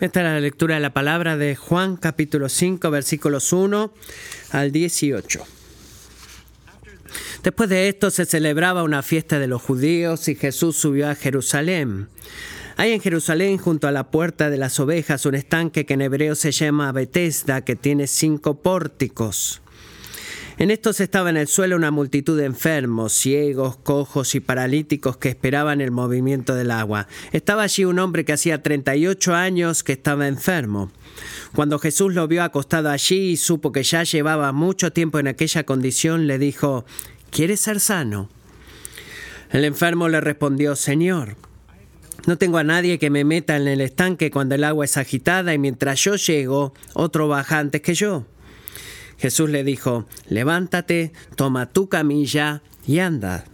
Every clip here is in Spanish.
Esta es la lectura de la palabra de Juan capítulo 5 versículos 1 al 18. Después de esto se celebraba una fiesta de los judíos y Jesús subió a Jerusalén. Hay en Jerusalén, junto a la puerta de las ovejas, un estanque que en hebreo se llama Betesda, que tiene cinco pórticos. En estos estaba en el suelo una multitud de enfermos, ciegos, cojos y paralíticos que esperaban el movimiento del agua. Estaba allí un hombre que hacía 38 años que estaba enfermo. Cuando Jesús lo vio acostado allí y supo que ya llevaba mucho tiempo en aquella condición, le dijo, ¿Quieres ser sano? El enfermo le respondió, Señor, no tengo a nadie que me meta en el estanque cuando el agua es agitada y mientras yo llego, otro baja antes que yo. Jesús le dijo, levántate, toma tu camilla y anda.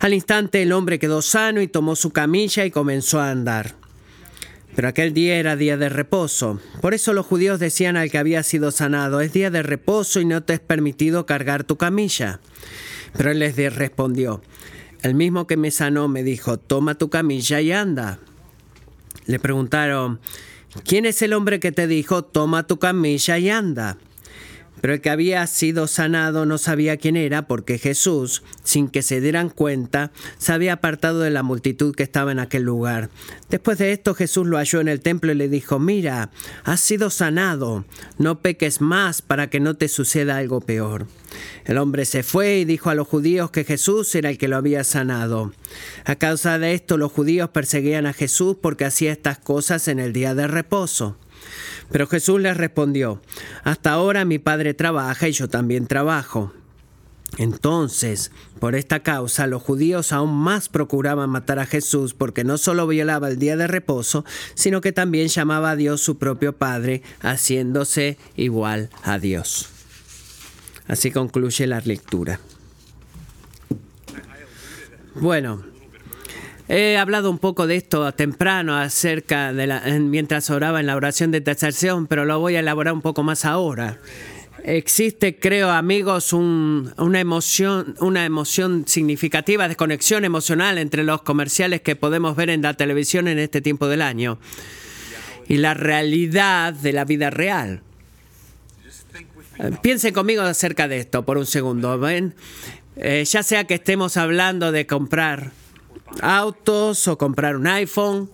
Al instante el hombre quedó sano y tomó su camilla y comenzó a andar. Pero aquel día era día de reposo. Por eso los judíos decían al que había sido sanado, es día de reposo y no te es permitido cargar tu camilla. Pero él les respondió, el mismo que me sanó me dijo, toma tu camilla y anda. Le preguntaron, ¿quién es el hombre que te dijo, toma tu camilla y anda? Pero el que había sido sanado no sabía quién era porque Jesús, sin que se dieran cuenta, se había apartado de la multitud que estaba en aquel lugar. Después de esto Jesús lo halló en el templo y le dijo, mira, has sido sanado, no peques más para que no te suceda algo peor. El hombre se fue y dijo a los judíos que Jesús era el que lo había sanado. A causa de esto los judíos perseguían a Jesús porque hacía estas cosas en el día de reposo. Pero Jesús les respondió, hasta ahora mi Padre trabaja y yo también trabajo. Entonces, por esta causa, los judíos aún más procuraban matar a Jesús porque no solo violaba el día de reposo, sino que también llamaba a Dios su propio Padre, haciéndose igual a Dios. Así concluye la lectura. Bueno, He hablado un poco de esto temprano acerca de la, mientras oraba en la oración de terceración, pero lo voy a elaborar un poco más ahora. Existe, creo, amigos, una emoción, una emoción significativa de conexión emocional entre los comerciales que podemos ver en la televisión en este tiempo del año y la realidad de la vida real. Piensen conmigo acerca de esto por un segundo. ¿ven? Eh, ya sea que estemos hablando de comprar autos o comprar un iPhone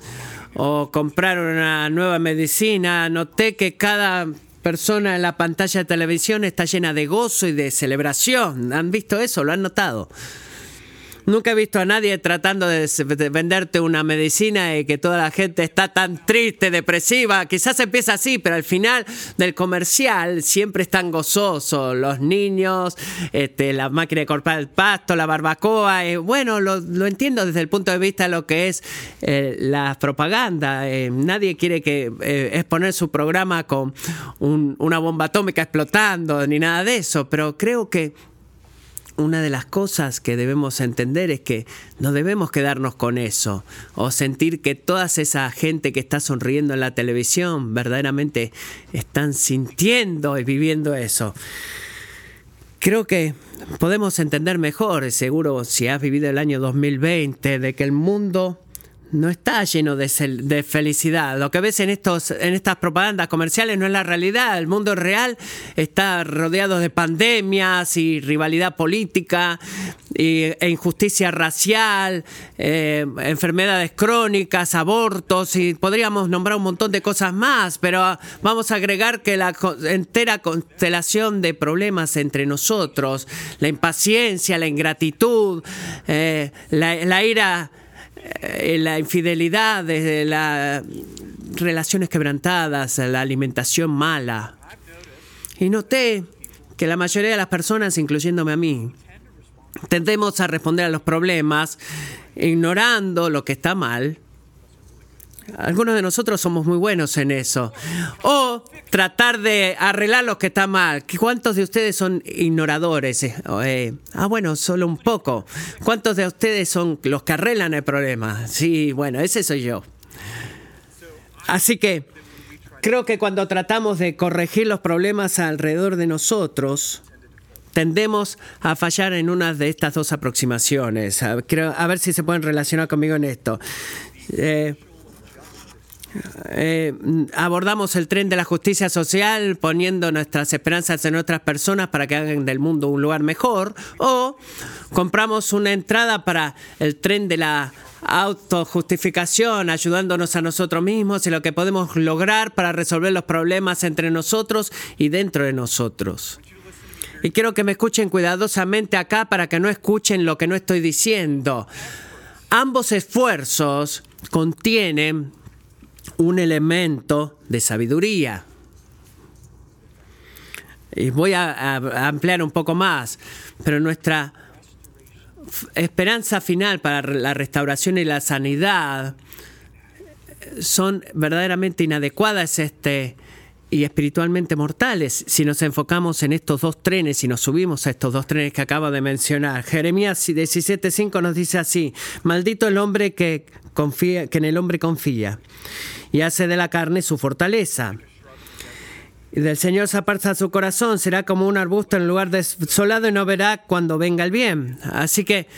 o comprar una nueva medicina. Noté que cada persona en la pantalla de televisión está llena de gozo y de celebración. ¿Han visto eso? ¿Lo han notado? Nunca he visto a nadie tratando de venderte una medicina y que toda la gente está tan triste, depresiva. Quizás empieza así, pero al final del comercial siempre están gozosos. Los niños, este, la máquina de cortar el pasto, la barbacoa. Eh, bueno, lo, entiendo desde el punto de vista de lo que es eh, la propaganda. Eh, nadie quiere que exponer su programa con una bomba atómica explotando ni nada de eso, pero creo que una de las cosas que debemos entender es que no debemos quedarnos con eso o sentir que toda esa gente que está sonriendo en la televisión verdaderamente están sintiendo y viviendo eso. Creo que podemos entender mejor, seguro si has vivido el año 2020, de que el mundo no está lleno de, felicidad. Lo que ves en, estos, en estas propagandas comerciales no es la realidad. El mundo real está rodeado de pandemias y rivalidad política e injusticia racial, eh, enfermedades crónicas, abortos y podríamos nombrar un montón de cosas más, pero vamos a agregar que la entera constelación de problemas entre nosotros, la impaciencia, la ingratitud, eh, la ira eh, la infidelidad, desde las relaciones quebrantadas, la alimentación mala. Y noté que la mayoría de las personas, incluyéndome a mí, tendemos a responder a los problemas ignorando lo que está mal algunos de nosotros somos muy buenos en eso. O tratar de arreglar lo que está mal. ¿Cuántos de ustedes son ignoradores? Eh, ah, bueno, solo un poco. ¿Cuántos de ustedes son los que arreglan el problema? Sí, bueno, ese soy yo. Así que creo que cuando tratamos de corregir los problemas alrededor de nosotros, tendemos a fallar en una de estas dos aproximaciones. A, ver si se pueden relacionar conmigo en esto. Eh, eh, abordamos el tren de la justicia social poniendo nuestras esperanzas en otras personas para que hagan del mundo un lugar mejor, o compramos una entrada para el tren de la autojustificación, ayudándonos a nosotros mismos y lo que podemos lograr para resolver los problemas entre nosotros y dentro de nosotros. Y quiero que me escuchen cuidadosamente acá para que no escuchen lo que no estoy diciendo. Ambos esfuerzos contienen un elemento de sabiduría. Y voy a, ampliar un poco más, pero nuestra esperanza final para la restauración y la sanidad son verdaderamente inadecuadas este, y espiritualmente mortales si nos enfocamos en estos dos trenes y nos subimos a estos dos trenes que acabo de mencionar. Jeremías 17:5 nos dice así: Maldito el hombre que confía, que en el hombre confía y hace de la carne su fortaleza. Y del Señor se aparta su corazón, será como un arbusto en lugar desolado y no verá cuando venga el bien. Así que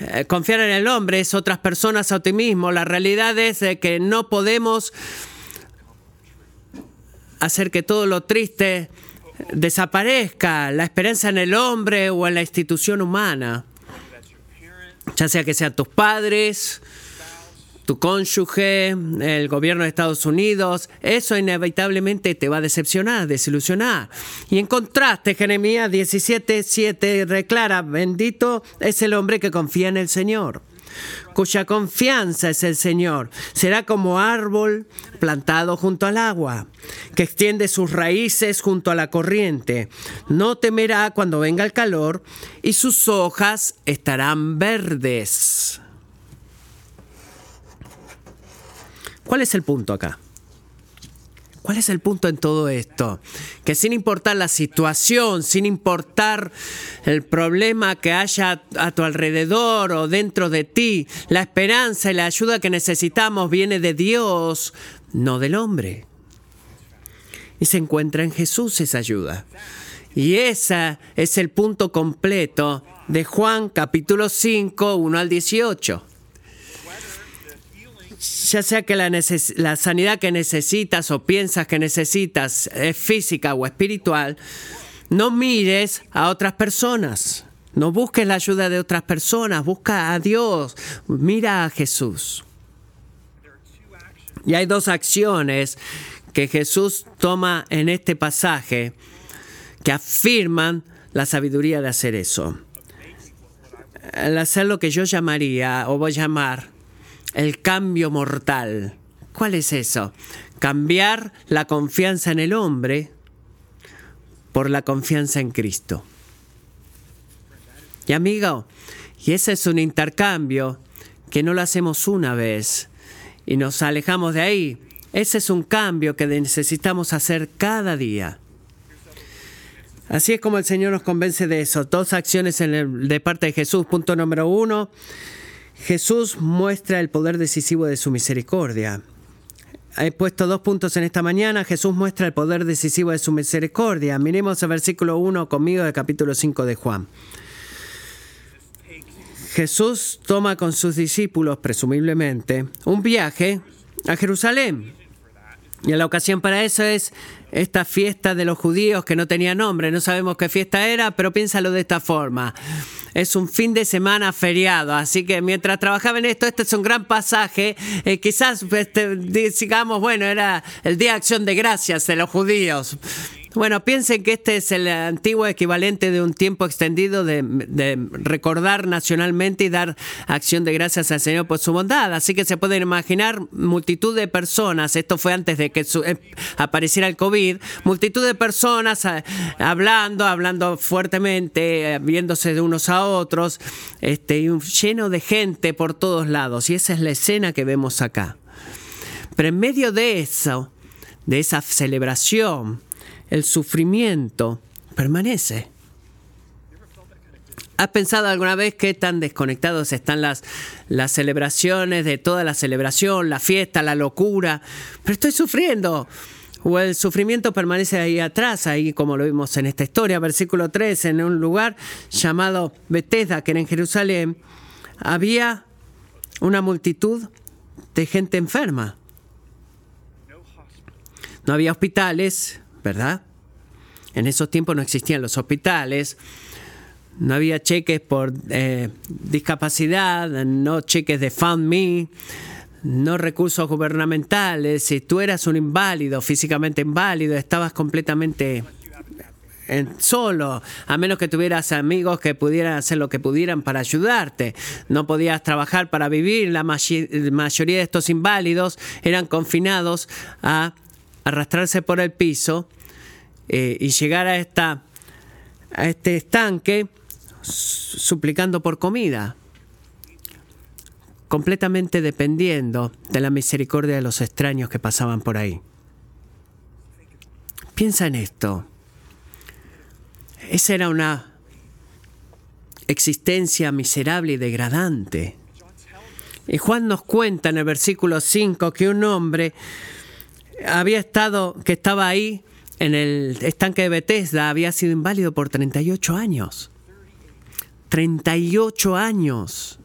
eh, confiar en el hombre es otras personas a ti mismo. La realidad es que no podemos hacer que todo lo triste desaparezca, la esperanza en el hombre o en la institución humana, ya sea que sean tus padres, tu cónyuge, el gobierno de Estados Unidos, eso inevitablemente te va a decepcionar, desilusionar. Y en contraste, Jeremías 17:7 declara, bendito es el hombre que confía en el Señor cuya confianza es el Señor. Será como árbol plantado junto al agua, que extiende sus raíces junto a la corriente. No temerá cuando venga el calor y sus hojas estarán verdes. ¿Cuál es el punto acá? ¿Cuál es el punto en todo esto? Que sin importar la situación, sin importar el problema que haya a tu alrededor o dentro de ti, la esperanza y la ayuda que necesitamos viene de Dios, no del hombre. Y se encuentra en Jesús esa ayuda. Y ese es el punto completo de Juan capítulo 5, 1 al 18 ya sea que la, sanidad que necesitas o piensas que necesitas es física o espiritual, no mires a otras personas. No busques la ayuda de otras personas, busca a Dios, mira a Jesús. Y hay dos acciones que Jesús toma en este pasaje que afirman la sabiduría de hacer eso. El hacer lo que yo llamaría o voy a llamar el cambio mortal. ¿Cuál es eso? Cambiar la confianza en el hombre por la confianza en Cristo. Y amigo, y ese es un intercambio que no lo hacemos una vez y nos alejamos de ahí. Ese es un cambio que necesitamos hacer cada día. Así es como el Señor nos convence de eso. Dos acciones de parte de Jesús. Punto número uno, Jesús muestra el poder decisivo de su misericordia. He puesto dos puntos en esta mañana. Jesús muestra el poder decisivo de su misericordia. Miremos el versículo 1 conmigo del capítulo 5 de Juan. Jesús toma con sus discípulos, presumiblemente, un viaje a Jerusalén. Y la ocasión para eso es esta fiesta de los judíos que no tenía nombre. No sabemos qué fiesta era, pero piénsalo de esta forma es un fin de semana feriado, así que mientras trabajaba en esto, este es un gran pasaje. Eh, quizás este, digamos, bueno, era el Día de Acción de Gracias de los judíos. Bueno, piensen que este es el antiguo equivalente de un tiempo extendido de, recordar nacionalmente y dar acción de gracias al Señor por su bondad. Así que se pueden imaginar multitud de personas, esto fue antes de que eh, apareciera el COVID, multitud de personas eh, hablando, hablando fuertemente, eh, viéndose de unos a otros, este, lleno de gente por todos lados. Y esa es la escena que vemos acá. Pero en medio de eso, de esa celebración, el sufrimiento permanece. ¿Has pensado alguna vez qué tan desconectados están las, celebraciones de toda la celebración, la fiesta, la locura? Pero estoy sufriendo. O el sufrimiento permanece ahí atrás, ahí como lo vimos en esta historia, versículo 3, en un lugar llamado Bethesda, que era en Jerusalén, había una multitud de gente enferma. No había hospitales, ¿verdad? En esos tiempos no existían los hospitales, no había cheques por eh, discapacidad, no cheques de Fund Me, no recursos gubernamentales. Si tú eras un inválido, físicamente inválido, estabas completamente solo, a menos que tuvieras amigos que pudieran hacer lo que pudieran para ayudarte. No podías trabajar para vivir. La mayoría de estos inválidos eran confinados a arrastrarse por el piso eh, y llegar a, esta, a este estanque suplicando por comida, completamente dependiendo de la misericordia de los extraños que pasaban por ahí. Piensa en esto. Esa era una existencia miserable y degradante. Y Juan nos cuenta en el versículo 5 que un hombre había estado, que estaba ahí en el estanque de Bethesda, había sido inválido por 38 años. 38 años.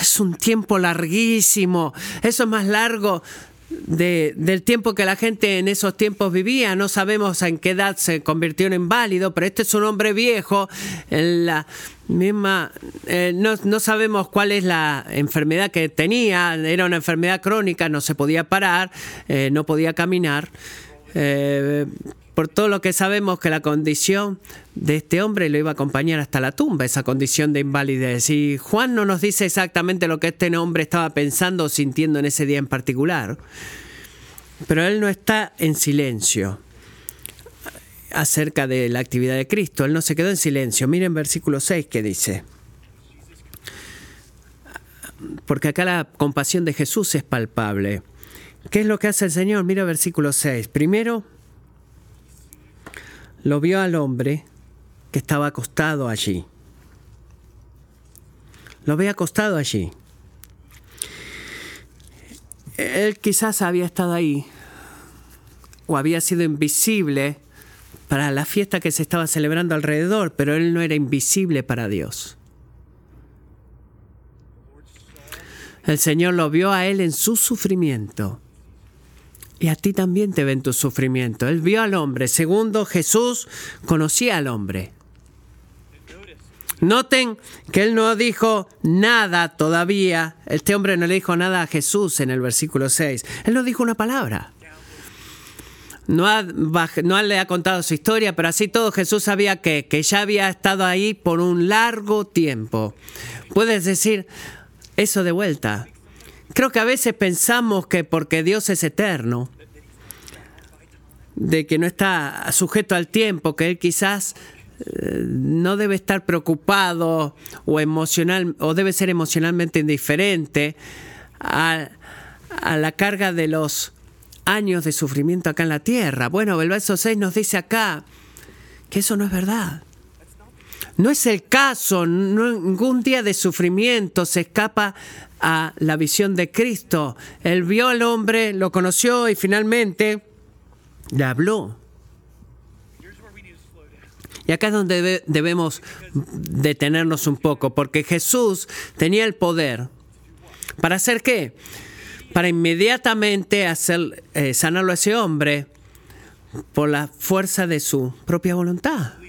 Es un tiempo larguísimo. Eso es más largo del tiempo que la gente en esos tiempos vivía. No sabemos en qué edad se convirtió en inválido, pero este es un hombre viejo. En la misma, eh, no, sabemos cuál es la enfermedad que tenía. Era una enfermedad crónica, no se podía parar, eh, no podía caminar. Eh, por todo lo que sabemos que la condición de este hombre lo iba a acompañar hasta la tumba, esa condición de invalidez. Y Juan no nos dice exactamente lo que este hombre estaba pensando o sintiendo en ese día en particular, pero él no está en silencio acerca de la actividad de Cristo, él no se quedó en silencio. Miren versículo 6 que dice. Porque acá la compasión de Jesús es palpable. ¿Qué es lo que hace el Señor? Mira versículo 6. Primero, lo vio al hombre que estaba acostado allí. Lo ve acostado allí. Él quizás había estado ahí o había sido invisible para la fiesta que se estaba celebrando alrededor, pero él no era invisible para Dios. El Señor lo vio a él en su sufrimiento y a ti también te ven tu sufrimiento. Él vio al hombre. Segundo, Jesús conocía al hombre. Noten que él no dijo nada todavía. Este hombre no le dijo nada a Jesús en el versículo 6. Él no dijo una palabra. No, no le ha contado su historia, pero así todo Jesús sabía que, que ya había estado ahí por un largo tiempo. Puedes decir eso de vuelta. Creo que a veces pensamos que porque Dios es eterno, de que no está sujeto al tiempo, que Él quizás eh, no debe estar preocupado o emocional o debe ser emocionalmente indiferente a, a, la carga de los años de sufrimiento acá en la tierra. Bueno, el verso 6 nos dice acá que eso no es verdad. No es el caso, ningún día de sufrimiento se escapa a la visión de Cristo. Él vio al hombre, lo conoció y finalmente le habló. Y acá es donde debemos detenernos un poco, porque Jesús tenía el poder. ¿Para hacer qué? Para inmediatamente hacer, eh, sanarlo a ese hombre por la fuerza de su propia voluntad.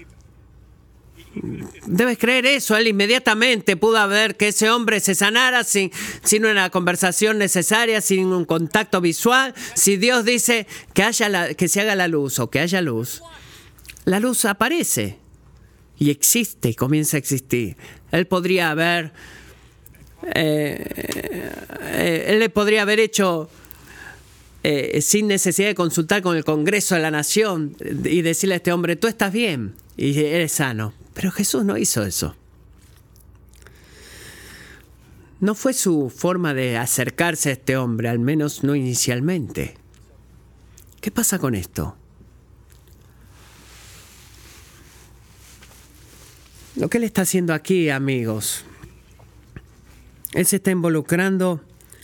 Debes creer eso. Él inmediatamente pudo ver que ese hombre se sanara sin, sin una conversación necesaria, sin un contacto visual. Si Dios dice que, haya que se haga la luz o que haya luz, la luz aparece y existe y comienza a existir. Él podría haber. Eh, eh, él le podría haber hecho. Eh, sin necesidad de consultar con el Congreso de la Nación y decirle a este hombre, tú estás bien y eres sano. Pero Jesús no hizo eso. No fue su forma de acercarse a este hombre, al menos no inicialmente. ¿Qué pasa con esto? Lo que él está haciendo aquí, amigos, él se está involucrando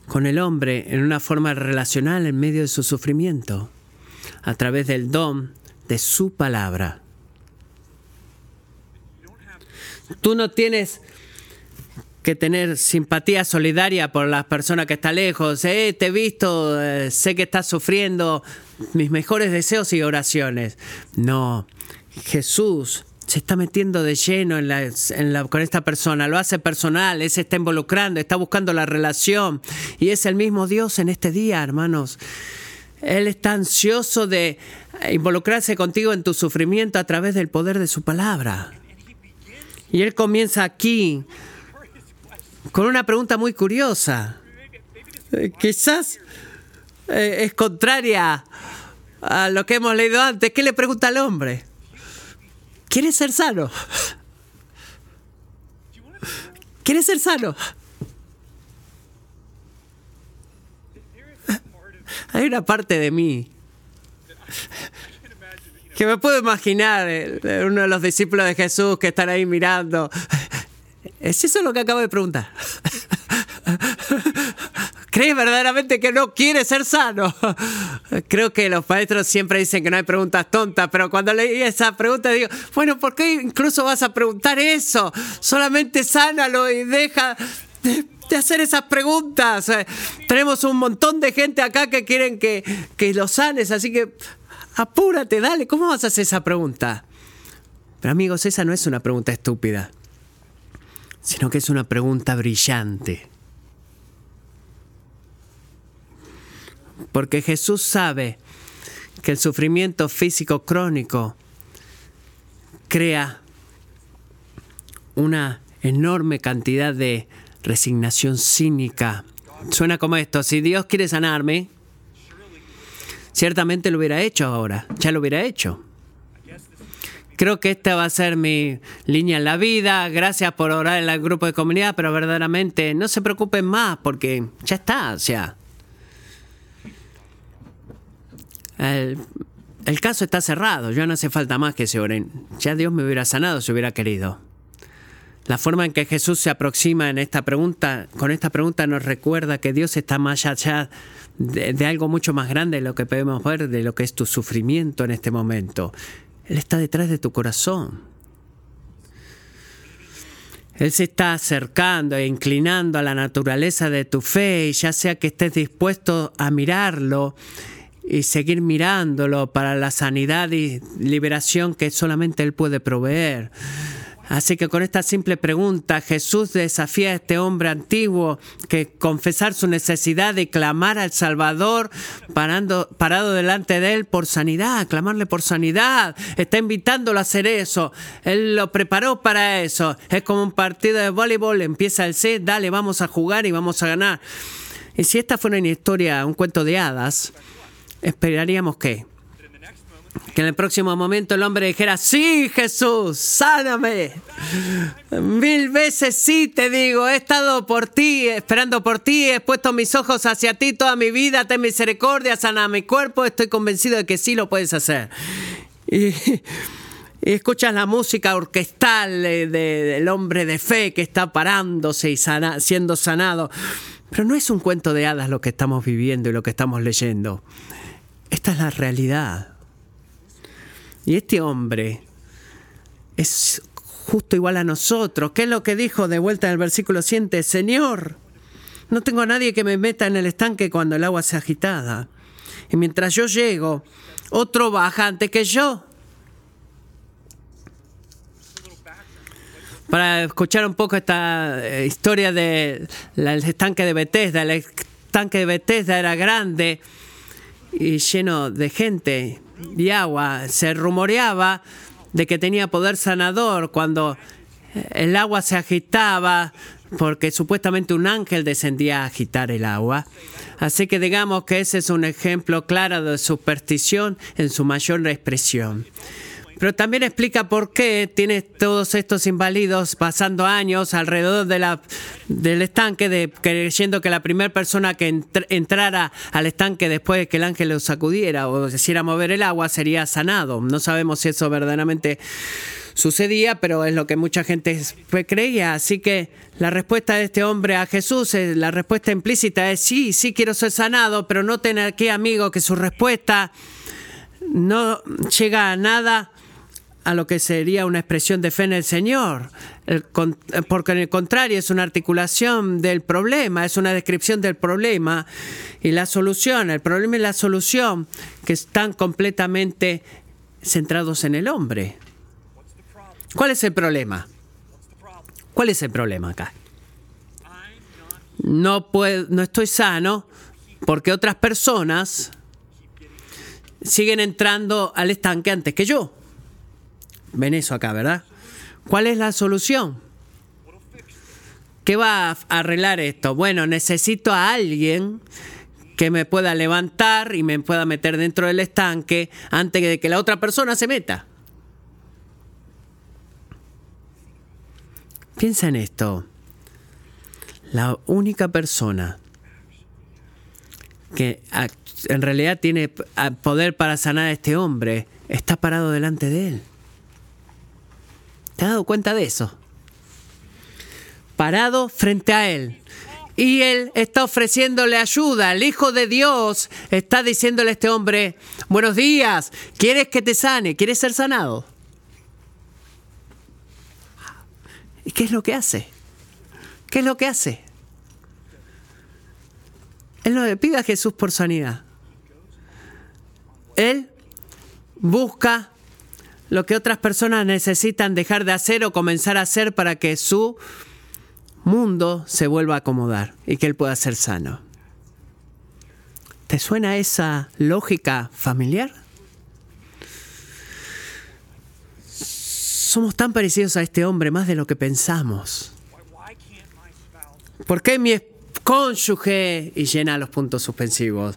con el hombre en una forma relacional en medio de su sufrimiento, a través del don de su palabra. Tú no tienes que tener simpatía solidaria por las personas que están lejos. Eh, te he visto, eh, sé que estás sufriendo, mis mejores deseos y oraciones. No, Jesús se está metiendo de lleno en la, con esta persona, lo hace personal, se está involucrando, está buscando la relación y es el mismo Dios en este día, hermanos. Él está ansioso de involucrarse contigo en tu sufrimiento a través del poder de su palabra. Y él comienza aquí con una pregunta muy curiosa. Eh, quizás eh, es contraria a lo que hemos leído antes. ¿Qué le pregunta al hombre? ¿Quieres ser sano? ¿Quieres ser sano? Hay una parte de mí que me puedo imaginar, eh, uno de los discípulos de Jesús que están ahí mirando. ¿Es eso lo que acabo de preguntar? ¿Crees verdaderamente que no quiere ser sano? Creo que los maestros siempre dicen que no hay preguntas tontas, pero cuando leí esa pregunta digo, bueno, ¿por qué incluso vas a preguntar eso? Solamente sánalo y deja de, hacer esas preguntas. tenemos un montón de gente acá que quieren que, que lo sanes, así que apúrate, dale, ¿cómo vas a hacer esa pregunta? Pero amigos, esa no es una pregunta estúpida, sino que es una pregunta brillante. Porque Jesús sabe que el sufrimiento físico crónico crea una enorme cantidad de resignación cínica. Suena como esto, si Dios quiere sanarme, ciertamente lo hubiera hecho ahora, ya lo hubiera hecho. Creo que esta va a ser mi línea en la vida. Gracias por orar en el grupo de comunidad, pero verdaderamente no se preocupen más porque ya está, o El, caso está cerrado, ya no hace falta más que se oren. Ya Dios me hubiera sanado si hubiera querido. La forma en que Jesús se aproxima en esta pregunta, con esta pregunta nos recuerda que Dios está más allá de, algo mucho más grande de lo que podemos ver, de lo que es tu sufrimiento en este momento. Él está detrás de tu corazón. Él se está acercando e inclinando a la naturaleza de tu fe, y ya sea que estés dispuesto a mirarlo y seguir mirándolo para la sanidad y liberación que solamente Él puede proveer. Así que con esta simple pregunta, Jesús desafía a este hombre antiguo que confesar su necesidad y clamar al Salvador parado delante de él por sanidad, clamarle por sanidad. Está invitándolo a hacer eso. Él lo preparó para eso. Es como un partido de voleibol, empieza el set, dale, vamos a jugar y vamos a ganar. Y si esta fuera una historia, un cuento de hadas, esperaríamos que que en el próximo momento el hombre dijera, sí Jesús, sáname. Mil veces sí te digo, he estado por ti, esperando por ti, he puesto mis ojos hacia ti toda mi vida, ten misericordia, sana mi cuerpo, estoy convencido de que sí lo puedes hacer. Y, escuchas la música orquestal del hombre de fe que está parándose y siendo sanado. Pero no es un cuento de hadas lo que estamos viviendo y lo que estamos leyendo. Esta es la realidad. Y este hombre es justo igual a nosotros. ¿Qué es lo que dijo de vuelta en el versículo 7? Señor, no tengo a nadie que me meta en el estanque cuando el agua sea agitada. Y mientras yo llego, otro baja antes que yo. Para escuchar un poco esta eh, historia del estanque de Bethesda. El estanque de Bethesda era grande y lleno de gente y agua. Se rumoreaba de que tenía poder sanador cuando el agua se agitaba porque supuestamente un ángel descendía a agitar el agua. Así que digamos que ese es un ejemplo claro de superstición en su mayor expresión. Pero también explica por qué tienes todos estos inválidos pasando años alrededor de la, del estanque, de, creyendo que la primera persona que entrara al estanque después de que el ángel lo sacudiera o decidiera mover el agua sería sanado. No sabemos si eso verdaderamente sucedía, pero es lo que mucha gente creía. Así que la respuesta de este hombre a Jesús, la respuesta implícita es sí, sí quiero ser sanado, pero no tener aquí, amigo, que su respuesta no llega a nada a lo que sería una expresión de fe en el Señor, porque en el contrario es una articulación del problema, es una descripción del problema y la solución, el problema y la solución que están completamente centrados en el hombre. ¿Cuál es el problema? ¿Cuál es el problema acá? No, puedo, no estoy sano porque otras personas siguen entrando al estanque antes que yo. Ven eso acá, ¿verdad? ¿Cuál es la solución? ¿Qué va a arreglar esto? Bueno, necesito a alguien que me pueda levantar y me pueda meter dentro del estanque antes de que la otra persona se meta. Piensa en esto. La única persona que en realidad tiene poder para sanar a este hombre está parado delante de él. ¿Te has dado cuenta de eso? Parado frente a él. Y él está ofreciéndole ayuda. El Hijo de Dios está diciéndole a este hombre, buenos días, ¿quieres que te sane? ¿Quieres ser sanado? ¿Y qué es lo que hace? ¿Qué es lo que hace? Él no le pide a Jesús por sanidad. Él busca lo que otras personas necesitan dejar de hacer o comenzar a hacer para que su mundo se vuelva a acomodar y que él pueda ser sano. ¿Te suena esa lógica familiar? Somos tan parecidos a este hombre más de lo que pensamos. ¿Por qué mi cónyuge y llena los puntos suspensivos?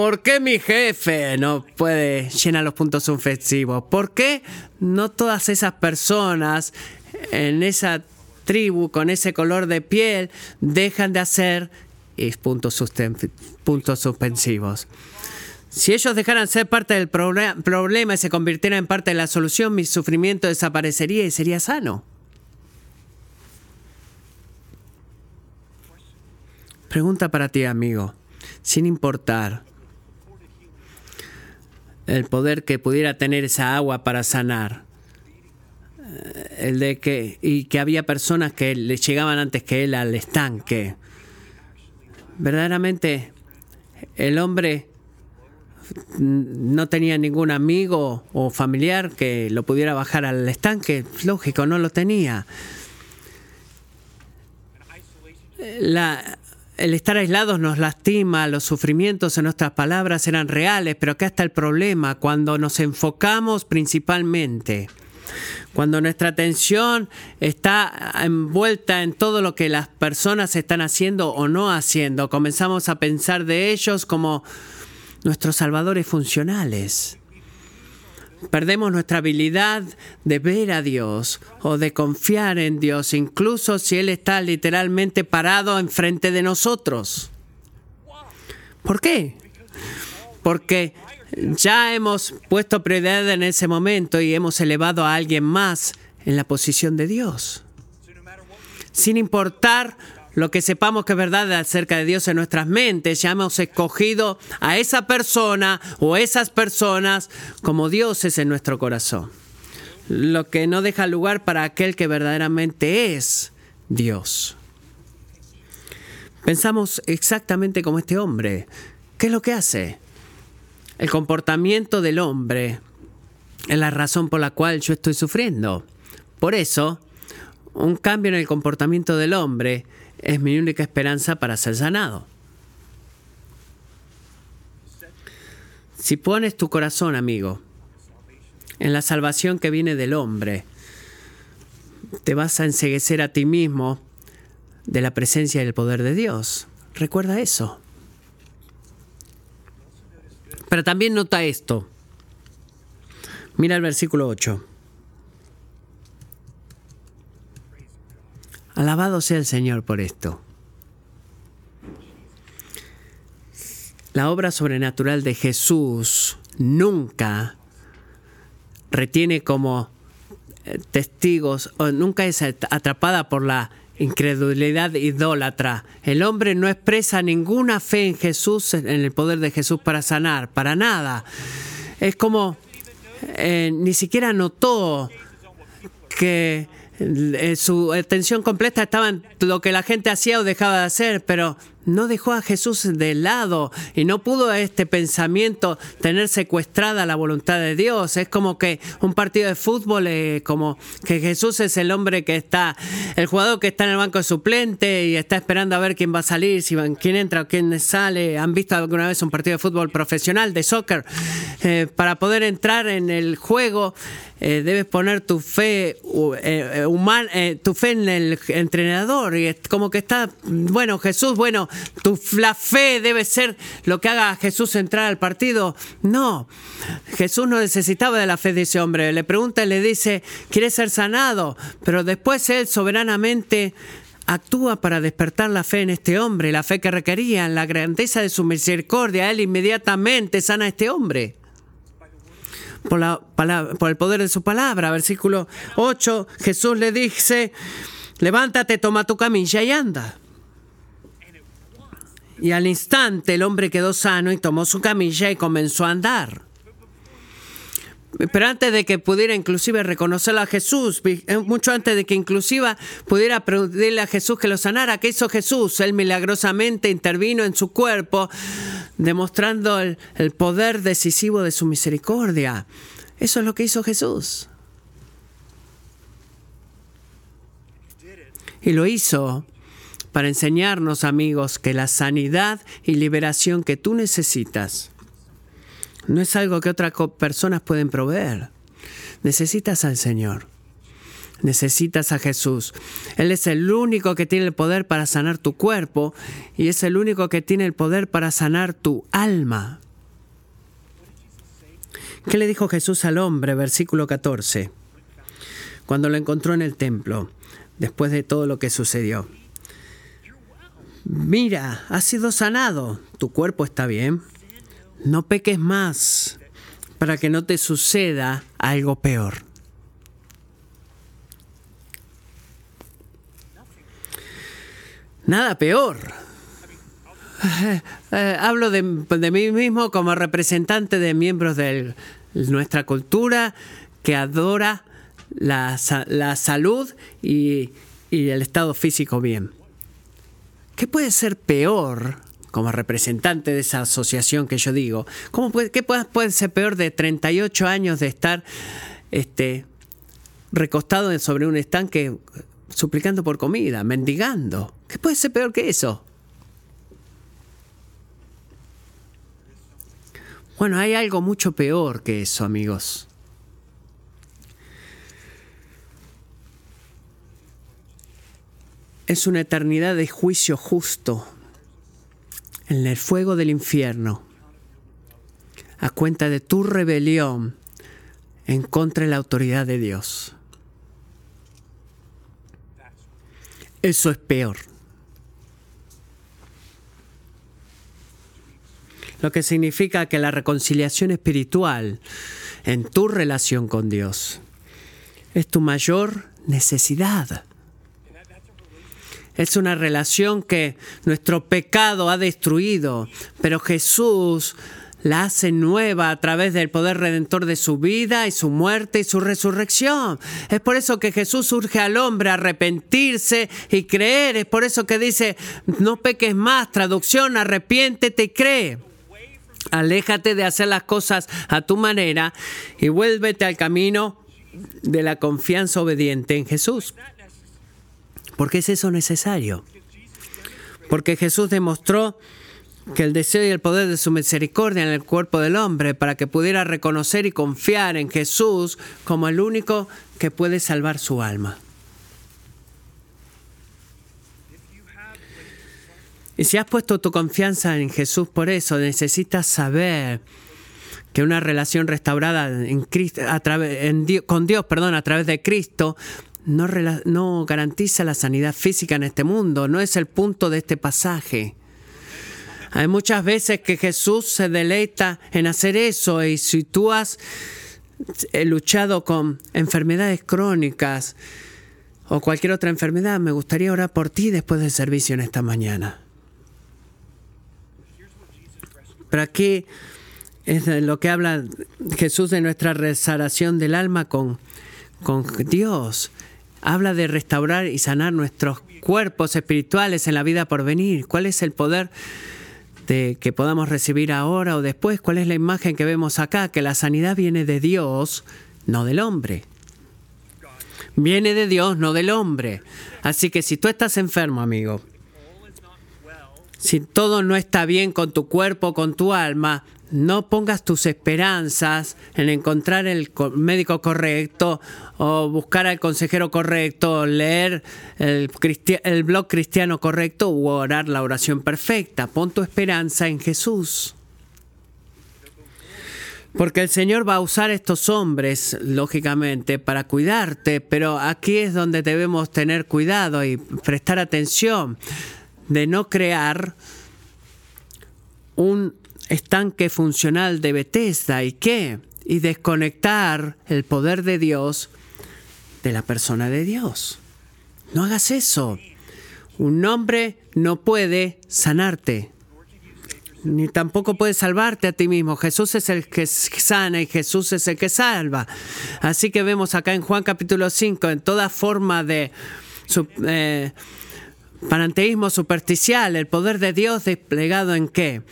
¿Por qué mi jefe no puede llenar los puntos suspensivos? ¿Por qué no todas esas personas en esa tribu con ese color de piel dejan de hacer puntos, puntos suspensivos? Si ellos dejaran ser parte del problema y se convirtieran en parte de la solución, mi sufrimiento desaparecería y sería sano. Pregunta para ti, amigo, sin importar el poder que pudiera tener esa agua para sanar. Eh, el de que, y que había personas que le llegaban antes que él al estanque. Verdaderamente, el hombre no tenía ningún amigo o familiar que lo pudiera bajar al estanque. Lógico, no lo tenía. La, el estar aislados nos lastima, los sufrimientos en nuestras palabras eran reales, pero acá está el problema, cuando nos enfocamos principalmente, cuando nuestra atención está envuelta en todo lo que las personas están haciendo o no haciendo, comenzamos a pensar de ellos como nuestros salvadores funcionales. Perdemos nuestra habilidad de ver a Dios o de confiar en Dios, incluso si Él está literalmente parado enfrente de nosotros. ¿Por qué? Porque ya hemos puesto prioridad en ese momento y hemos elevado a alguien más en la posición de Dios. Sin importar lo que sepamos que es verdad acerca de Dios en nuestras mentes, ya hemos escogido a esa persona o esas personas como dioses en nuestro corazón. Lo que no deja lugar para aquel que verdaderamente es Dios. Pensamos exactamente como este hombre. ¿Qué es lo que hace? El comportamiento del hombre es la razón por la cual yo estoy sufriendo. Por eso, un cambio en el comportamiento del hombre es mi única esperanza para ser sanado. Si pones tu corazón, amigo, en la salvación que viene del hombre, te vas a enseguecer a ti mismo de la presencia y el poder de Dios. Recuerda eso. Pero también nota esto. Mira el versículo 8. Alabado sea el Señor por esto. La obra sobrenatural de Jesús nunca retiene como eh, testigos o nunca es atrapada por la incredulidad idólatra. El hombre no expresa ninguna fe en Jesús, en el poder de Jesús para sanar, para nada. Es como eh, ni siquiera notó que su atención completa estaba en lo que la gente hacía o dejaba de hacer, pero no dejó a Jesús de lado y no pudo este pensamiento tener secuestrada la voluntad de Dios. Es como que un partido de fútbol, eh, como que Jesús es el hombre que está, el jugador que está en el banco de suplente y está esperando a ver quién va a salir, si quién entra o quién sale. ¿Han visto alguna vez un partido de fútbol profesional, de soccer? Eh, para poder entrar en el juego eh, debes poner tu fe eh, eh, tu fe en el entrenador y es como que está bueno Jesús bueno tu la fe debe ser lo que haga a Jesús entrar al partido no Jesús no necesitaba de la fe de ese hombre le pregunta y le dice quiere ser sanado pero después él soberanamente actúa para despertar la fe en este hombre, la fe que requería, en la grandeza de su misericordia. Él inmediatamente sana a este hombre por, la, por el poder de su palabra. Versículo 8, Jesús le dice, levántate, toma tu camilla y anda. Y al instante el hombre quedó sano y tomó su camilla y comenzó a andar. Pero antes de que pudiera inclusive reconocer a Jesús, eh, mucho antes de que inclusive pudiera pedirle a Jesús que lo sanara, ¿qué hizo Jesús? Él milagrosamente intervino en su cuerpo, demostrando el, el poder decisivo de su misericordia. Eso es lo que hizo Jesús. Y lo hizo para enseñarnos, amigos, que la sanidad y liberación que tú necesitas no es algo que otras personas pueden proveer. Necesitas al Señor. Necesitas a Jesús. Él es el único que tiene el poder para sanar tu cuerpo y es el único que tiene el poder para sanar tu alma. ¿Qué le dijo Jesús al hombre? Versículo 14. Cuando lo encontró en el templo, después de todo lo que sucedió. Mira, has sido sanado, tu cuerpo está bien no peques más para que no te suceda algo peor. Nada peor. Eh, hablo de, mí mismo como representante de miembros de nuestra cultura que adora la, salud y, y el estado físico bien. ¿Qué puede ser peor como representante de esa asociación que yo digo, ¿cómo puede, ¿qué puede, ser peor de 38 años de estar este, recostado sobre un estanque suplicando por comida, mendigando? ¿Qué puede ser peor que eso? Bueno, hay algo mucho peor que eso, amigos. Es una eternidad de juicio justo en el fuego del infierno a cuenta de tu rebelión en contra de la autoridad de Dios. Eso es peor. Lo que significa que la reconciliación espiritual en tu relación con Dios es tu mayor necesidad. Es una relación que nuestro pecado ha destruido, pero Jesús la hace nueva a través del poder redentor de su vida y su muerte y su resurrección. Es por eso que Jesús urge al hombre a arrepentirse y creer. Es por eso que dice, no peques más, traducción, arrepiéntete y cree. Aléjate de hacer las cosas a tu manera y vuélvete al camino de la confianza obediente en Jesús. ¿Por qué es eso necesario? Porque Jesús demostró que el deseo y el poder de su misericordia en el cuerpo del hombre para que pudiera reconocer y confiar en Jesús como el único que puede salvar su alma. Y si has puesto tu confianza en Jesús por eso, necesitas saber que una relación restaurada con Dios perdón, a través de Cristo no, garantiza la sanidad física en este mundo, no es el punto de este pasaje. Hay muchas veces que Jesús se deleita en hacer eso y si tú has eh, luchado con enfermedades crónicas o cualquier otra enfermedad, me gustaría orar por ti después del servicio en esta mañana. Pero aquí es lo que habla Jesús de nuestra restauración del alma con, con Dios. Habla de restaurar y sanar nuestros cuerpos espirituales en la vida por venir. ¿Cuál es el poder de que podamos recibir ahora o después? ¿Cuál es la imagen que vemos acá? Que la sanidad viene de Dios, no del hombre. Viene de Dios, no del hombre. Así que si tú estás enfermo, amigo, si todo no está bien con tu cuerpo, con tu alma, no pongas tus esperanzas en encontrar el médico correcto o buscar al consejero correcto, leer el, el, blog cristiano correcto u orar la oración perfecta. Pon tu esperanza en Jesús. Porque el Señor va a usar estos hombres, lógicamente, para cuidarte, pero aquí es donde debemos tener cuidado y prestar atención de no crear un estanque funcional de Bethesda y qué? Y desconectar el poder de Dios de la persona de Dios. No hagas eso. Un hombre no puede sanarte, ni tampoco puede salvarte a ti mismo. Jesús es el que sana y Jesús es el que salva. Así que vemos acá en Juan capítulo 5, en toda forma de... Eh, Pananteísmo superficial, el poder de Dios desplegado en qué?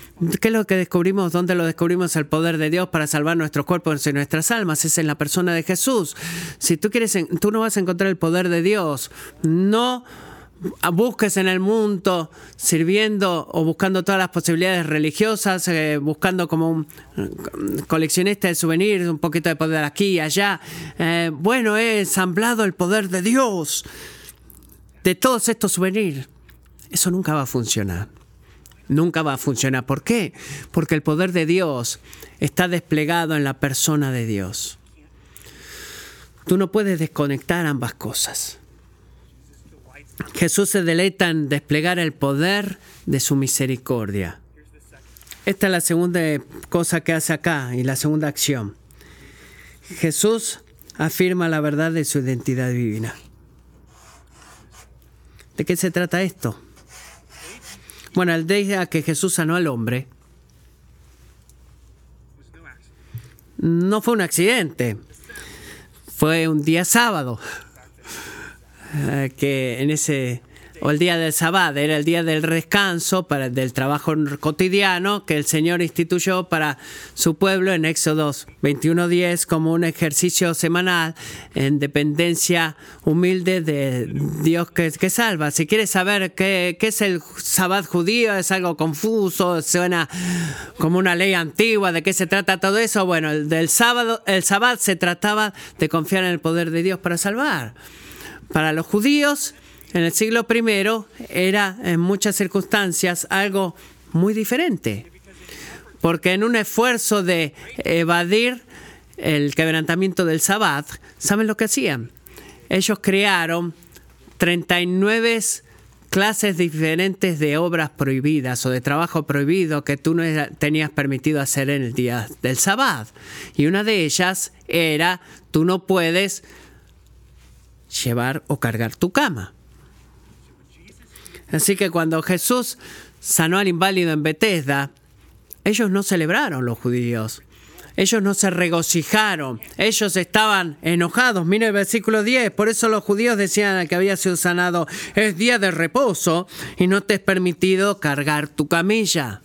¿Qué es lo que descubrimos? ¿Dónde lo descubrimos? El poder de Dios para salvar nuestros cuerpos y nuestras almas. Es en la persona de Jesús. Si tú quieres, tú no vas a encontrar el poder de Dios. No busques en el mundo sirviendo o buscando todas las posibilidades religiosas, eh, buscando como un coleccionista de souvenirs, un poquito de poder aquí y allá. Eh, bueno, he ensamblado el poder de Dios de todos estos souvenirs. Eso nunca va a funcionar. Nunca va a funcionar. ¿Por qué? Porque el poder de Dios está desplegado en la persona de Dios. Tú no puedes desconectar ambas cosas. Jesús se deleita en desplegar el poder de su misericordia. Esta es la segunda cosa que hace acá y la segunda acción. Jesús afirma la verdad de su identidad divina. ¿De qué se trata esto? Bueno, el día que Jesús sanó al hombre, no fue un accidente, fue un día sábado, eh, que en ese o el día del sábado, era el día del descanso para, del trabajo cotidiano que el Señor instituyó para su pueblo en Éxodo 21.10 como un ejercicio semanal en dependencia humilde de Dios que, que salva. Si quieres saber qué, qué es el sábado judío, es algo confuso, suena como una ley antigua, de qué se trata todo eso, bueno, el del sábado, el sábado se trataba de confiar en el poder de Dios para salvar. Para los judíos, en el siglo I era en muchas circunstancias algo muy diferente, porque en un esfuerzo de evadir el quebrantamiento del sabbat, ¿saben lo que hacían? Ellos crearon 39 clases diferentes de obras prohibidas o de trabajo prohibido que tú no tenías permitido hacer en el día del sabbat. Y una de ellas era, tú no puedes llevar o cargar tu cama. Así que cuando Jesús sanó al inválido en Bethesda, ellos no celebraron los judíos. Ellos no se regocijaron, ellos estaban enojados. Mira el versículo 10, por eso los judíos decían que había sido sanado, es día de reposo y no te es permitido cargar tu camilla.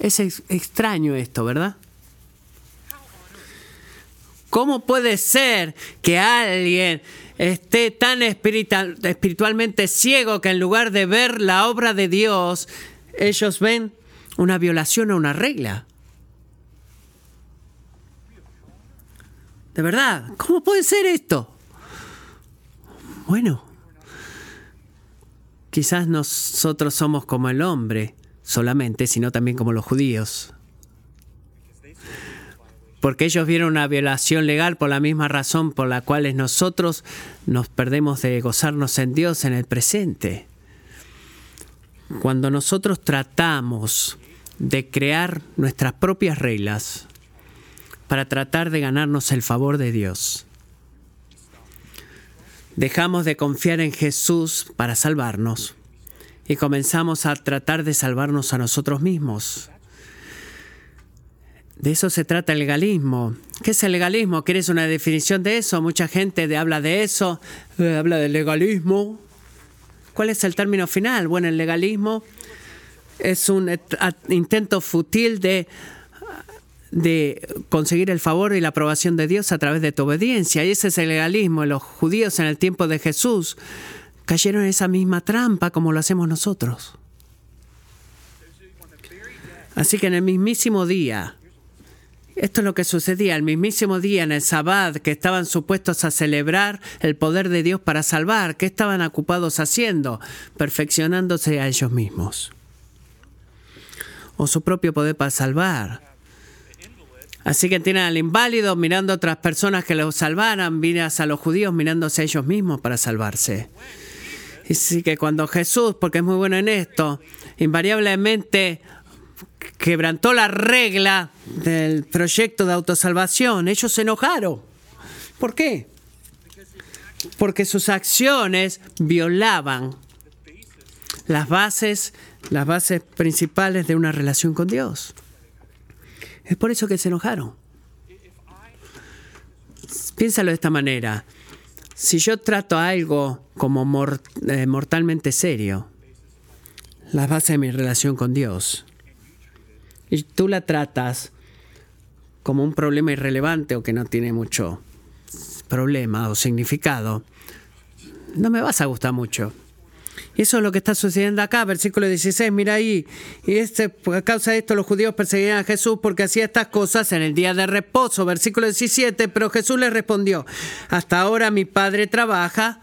Es extraño esto, ¿verdad? ¿Cómo puede ser que alguien esté tan espiritualmente ciego que en lugar de ver la obra de Dios, ellos ven una violación a una regla? De verdad, ¿cómo puede ser esto? Bueno, quizás nosotros somos como el hombre solamente, sino también como los judíos porque ellos vieron una violación legal por la misma razón por la cual nosotros nos perdemos de gozarnos en Dios en el presente. Cuando nosotros tratamos de crear nuestras propias reglas para tratar de ganarnos el favor de Dios, dejamos de confiar en Jesús para salvarnos y comenzamos a tratar de salvarnos a nosotros mismos. De eso se trata el legalismo. ¿Qué es el legalismo? ¿Quieres una definición de eso? Mucha gente habla de eso, habla del legalismo. ¿Cuál es el término final? Bueno, el legalismo es un intento fútil de, de conseguir el favor y la aprobación de Dios a través de tu obediencia. Y ese es el legalismo. Los judíos en el tiempo de Jesús cayeron en esa misma trampa como lo hacemos nosotros. Así que en el mismísimo día, esto es lo que sucedía el mismísimo día en el Sabbat que estaban supuestos a celebrar el poder de Dios para salvar. ¿Qué estaban ocupados haciendo? Perfeccionándose a ellos mismos. O su propio poder para salvar. Así que tienen al inválido mirando a otras personas que lo salvaran, miras a los judíos mirándose a ellos mismos para salvarse. Y así que cuando Jesús, porque es muy bueno en esto, invariablemente quebrantó la regla del proyecto de autosalvación. Ellos se enojaron. ¿Por qué? Porque sus acciones violaban las bases, las bases principales de una relación con Dios. Es por eso que se enojaron. Piénsalo de esta manera. Si yo trato algo como eh, mortalmente serio, la base de mi relación con Dios, y tú la tratas como un problema irrelevante o que no tiene mucho problema o significado, no me vas a gustar mucho. Eso es lo que está sucediendo acá, versículo 16, mira ahí, y este, a causa de esto los judíos perseguían a Jesús porque hacía estas cosas en el día de reposo, versículo 17, pero Jesús les respondió, hasta ahora mi Padre trabaja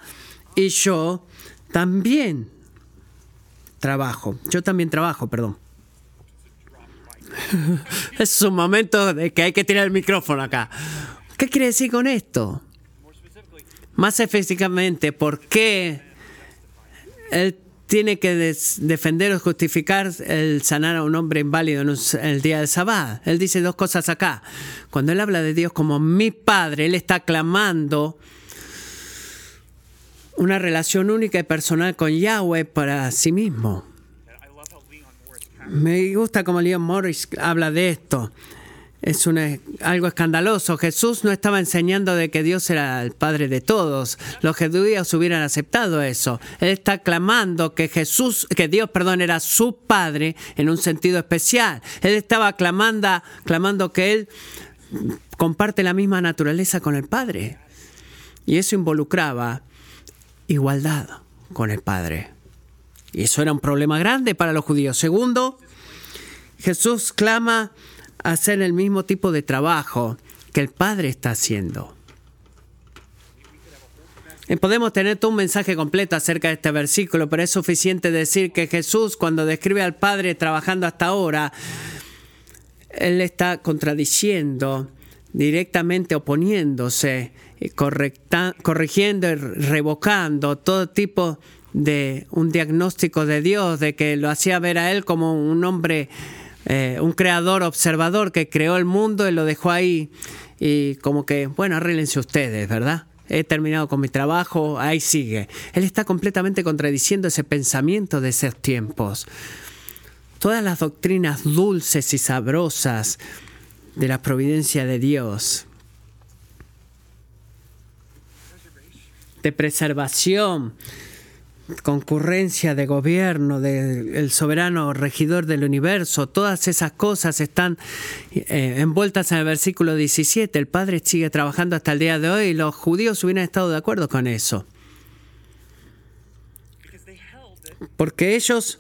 y yo también trabajo, yo también trabajo, perdón. es un momento de que hay que tirar el micrófono acá. ¿Qué quiere decir con esto? Más específicamente, ¿por qué él tiene que defender o justificar el sanar a un hombre inválido en, el día del sábado? Él dice dos cosas acá. Cuando él habla de Dios como mi Padre, él está clamando una relación única y personal con Yahweh para sí mismo. Me gusta como Leon Morris habla de esto. Es algo escandaloso. Jesús no estaba enseñando de que Dios era el Padre de todos. Los judíos hubieran aceptado eso. Él está clamando que Jesús, que Dios, perdón, era su Padre en un sentido especial. Él estaba clamando, clamando que Él comparte la misma naturaleza con el Padre. Y eso involucraba igualdad con el Padre. Y eso era un problema grande para los judíos. Segundo, Jesús clama a hacer el mismo tipo de trabajo que el Padre está haciendo. Podemos tener todo un mensaje completo acerca de este versículo, pero es suficiente decir que Jesús, cuando describe al Padre trabajando hasta ahora, Él está contradiciendo, directamente oponiéndose, corrigiendo y revocando todo tipo de de un diagnóstico de Dios, de que lo hacía ver a él como un hombre, eh, un creador observador que creó el mundo y lo dejó ahí. Y como que, bueno, arréglense ustedes, ¿verdad? He terminado con mi trabajo, ahí sigue. Él está completamente contradiciendo ese pensamiento de esos tiempos. Todas las doctrinas dulces y sabrosas de la providencia de Dios, de preservación, concurrencia de gobierno, del soberano regidor del universo, todas esas cosas están eh, envueltas en el versículo 17. El Padre sigue trabajando hasta el día de hoy y los judíos hubieran estado de acuerdo con eso. Porque ellos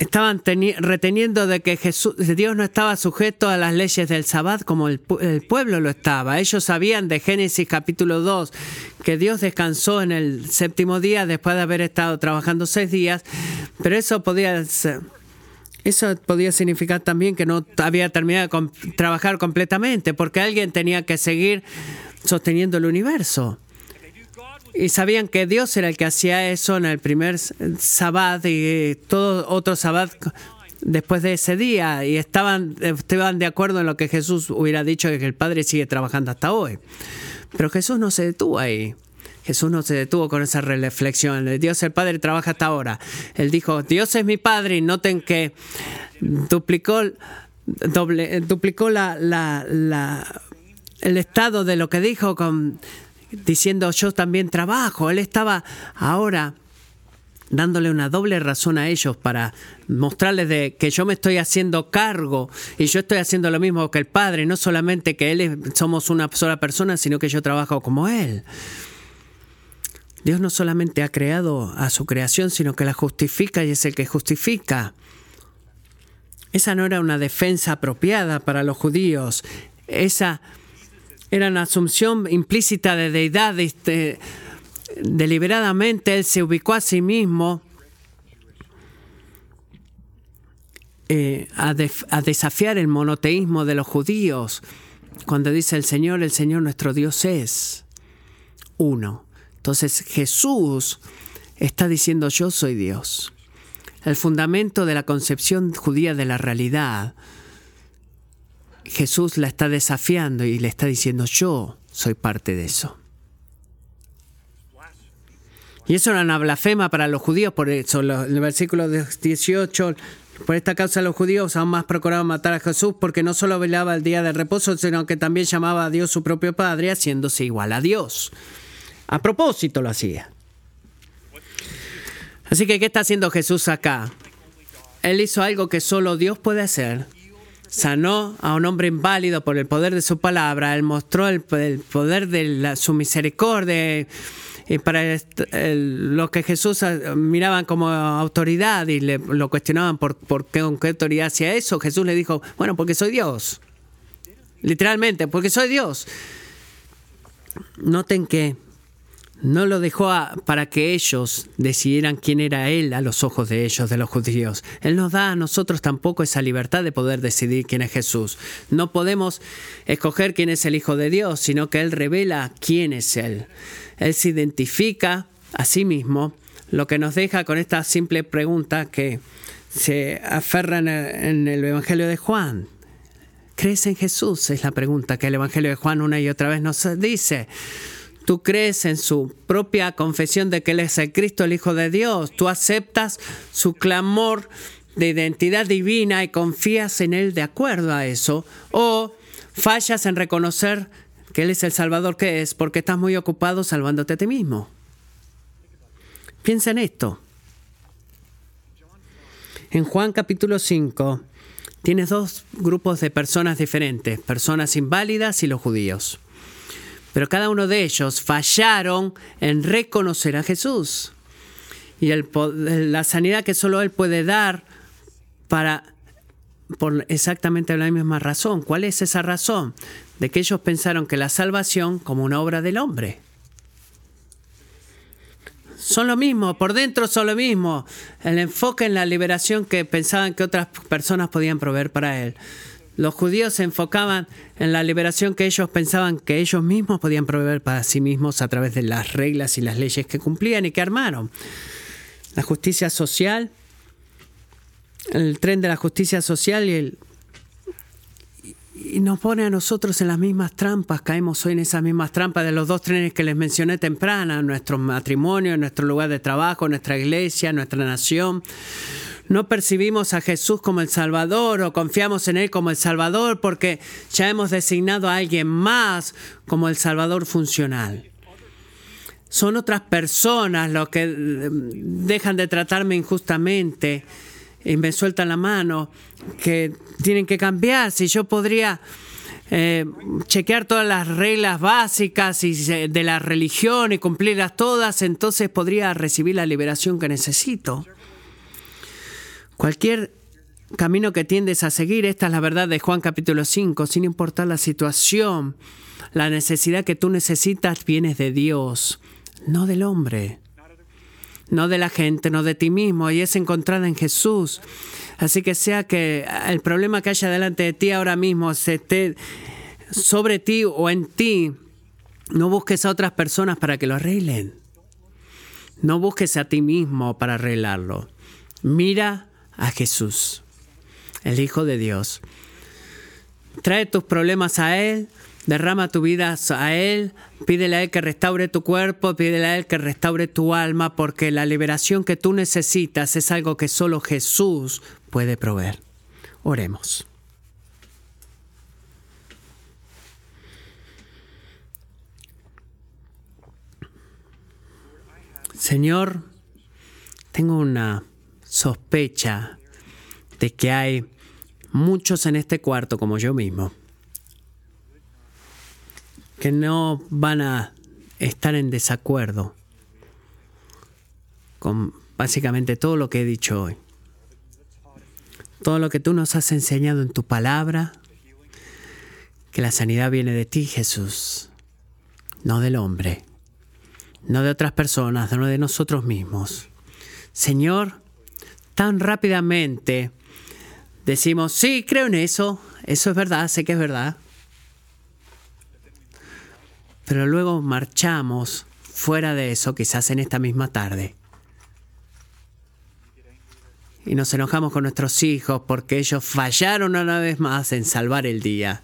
estaban reteniendo de que Jesús, Dios no estaba sujeto a las leyes del Sabbat como el, el, pueblo lo estaba. Ellos sabían de Génesis capítulo 2 que Dios descansó en el séptimo día después de haber estado trabajando seis días, pero eso podía eso podía significar también que no había terminado de trabajar completamente, porque alguien tenía que seguir sosteniendo el universo. Y sabían que Dios era el que hacía eso en el primer sabbat y todo otro sabbat después de ese día. Y estaban, estaban de acuerdo en lo que Jesús hubiera dicho, que el Padre sigue trabajando hasta hoy. Pero Jesús no se detuvo ahí. Jesús no se detuvo con esa reflexión. Dios el Padre trabaja hasta ahora. Él dijo, Dios es mi Padre y noten que duplicó, doble, duplicó la, la, el estado de lo que dijo con, diciendo yo también trabajo. Él estaba ahora dándole una doble razón a ellos para mostrarles de que yo me estoy haciendo cargo y yo estoy haciendo lo mismo que el Padre, no solamente que Él somos una sola persona, sino que yo trabajo como Él. Dios no solamente ha creado a su creación, sino que la justifica y es el que justifica. Esa no era una defensa apropiada para los judíos. Esa era una asunción implícita de deidad. Este, deliberadamente él se ubicó a sí mismo eh, a, a desafiar el monoteísmo de los judíos. Cuando dice el Señor, el Señor nuestro Dios es uno. Entonces Jesús está diciendo yo soy Dios. El fundamento de la concepción judía de la realidad, Jesús la está desafiando y le está diciendo yo soy parte de eso. Y eso era una blasfema para los judíos, por eso en el versículo 18, por esta causa los judíos aún más procuraban matar a Jesús porque no solo velaba el día de reposo, sino que también llamaba a Dios su propio Padre, haciéndose igual a Dios. A propósito lo hacía. Así que, ¿qué está haciendo Jesús acá? Él hizo algo que solo Dios puede hacer. Sanó a un hombre inválido por el poder de su palabra. Él mostró el, poder de su misericordia y para lo que Jesús ah, miraban como autoridad y le, lo cuestionaban por, por qué, qué autoridad hacía eso, Jesús le dijo, bueno, porque soy Dios. Literalmente, porque soy Dios. Noten que no lo dejó para que ellos decidieran quién era Él a los ojos de ellos, de los judíos. Él nos da a nosotros tampoco esa libertad de poder decidir quién es Jesús. No podemos escoger quién es el Hijo de Dios, sino que Él revela quién es Él. Él se identifica a sí mismo, lo que nos deja con esta simple pregunta que se aferra en el Evangelio de Juan. ¿Crees en Jesús? Es la pregunta que el Evangelio de Juan una y otra vez nos dice. Tú crees en su propia confesión de que Él es el Cristo, el Hijo de Dios. Tú aceptas su clamor de identidad divina y confías en Él de acuerdo a eso. O fallas en reconocer que Él es el Salvador que es porque estás muy ocupado salvándote a ti mismo. Piensa en esto. En Juan capítulo 5 tienes dos grupos de personas diferentes, personas inválidas y los judíos. Pero cada uno de ellos fallaron en reconocer a Jesús. Y la sanidad que solo Él puede dar para por exactamente la misma razón. ¿Cuál es esa razón? De que ellos pensaron que la salvación como una obra del hombre. Son lo mismo, por dentro son lo mismo. El enfoque en la liberación que pensaban que otras personas podían proveer para él. Los judíos se enfocaban en la liberación que ellos pensaban que ellos mismos podían proveer para sí mismos a través de las reglas y las leyes que cumplían y que armaron. La justicia social, el tren de la justicia social y el y nos pone a nosotros en las mismas trampas, caemos hoy en esas mismas trampas de los dos trenes que les mencioné temprano, nuestro matrimonio, nuestro lugar de trabajo, nuestra iglesia, nuestra nación no percibimos a Jesús como el Salvador o confiamos en Él como el Salvador porque ya hemos designado a alguien más como el Salvador funcional. Son otras personas los que mm, dejan de tratarme injustamente y me sueltan la mano, que tienen que cambiar. Si yo podría eh, chequear todas las reglas básicas y de la religión y cumplirlas todas, entonces podría recibir la liberación que necesito. Cualquier camino que tiendes a seguir, esta es la verdad de Juan capítulo 5, sin importar la situación, la necesidad que tú necesitas viene de Dios, no del hombre, no de la gente, no de ti mismo, y es encontrada en Jesús. Así que sea que el problema que haya delante de ti ahora mismo se esté sobre ti o en ti, no busques a otras personas para que lo arreglen. No busques a ti mismo para arreglarlo. Mira a Jesús, el Hijo de Dios. Trae tus problemas a Él, Derrama tu vida a Él, pídele a Él que restaure tu cuerpo, pídele a Él que restaure tu alma, porque la liberación que tú necesitas es algo que solo Jesús puede proveer. Oremos. Señor, tengo una sospecha de que hay muchos en este cuarto como yo mismo que no van a estar en desacuerdo con básicamente todo lo que he dicho hoy. Todo lo que tú nos has enseñado en tu palabra, que la sanidad viene de ti, Jesús, no del hombre, no de otras personas, no de nosotros mismos. Señor, tan rápidamente decimos, sí, creo en eso, eso es verdad, sé que es verdad pero luego marchamos fuera de eso, quizás en esta misma tarde. Y nos enojamos con nuestros hijos porque ellos fallaron una vez más en salvar el día.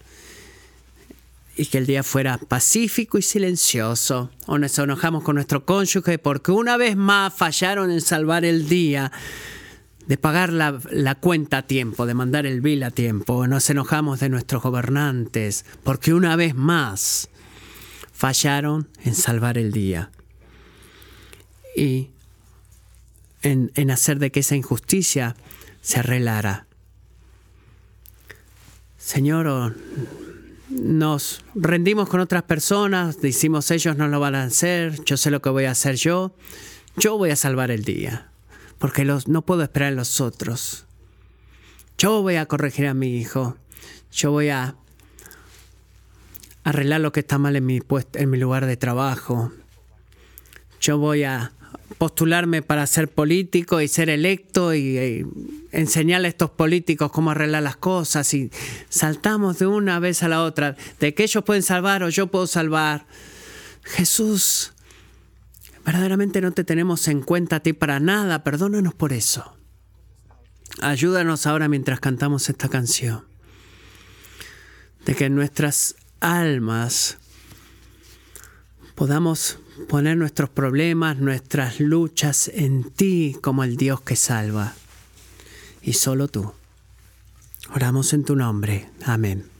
Y que el día fuera pacífico y silencioso. O nos enojamos con nuestro cónyuge porque una vez más fallaron en salvar el día de pagar la, la, cuenta a tiempo, de mandar el bill a tiempo. Nos enojamos de nuestros gobernantes porque una vez más fallaron en salvar el día y en, hacer de que esa injusticia se arreglara. Señor, nos rendimos con otras personas, decimos ellos no lo van a hacer, yo sé lo que voy a hacer yo, yo voy a salvar el día, porque los, no puedo esperar en los otros. Yo voy a corregir a mi hijo, yo voy a arreglar lo que está mal en mi, en mi lugar de trabajo. Yo voy a postularme para ser político y ser electo y, y, enseñarle a estos políticos cómo arreglar las cosas y saltamos de una vez a la otra, de que ellos pueden salvar o yo puedo salvar. Jesús, verdaderamente no te tenemos en cuenta a ti para nada, perdónanos por eso. Ayúdanos ahora mientras cantamos esta canción, de que nuestras almas podamos poner nuestros problemas, nuestras luchas en ti como el Dios que salva. Y solo tú. Oramos en tu nombre. Amén.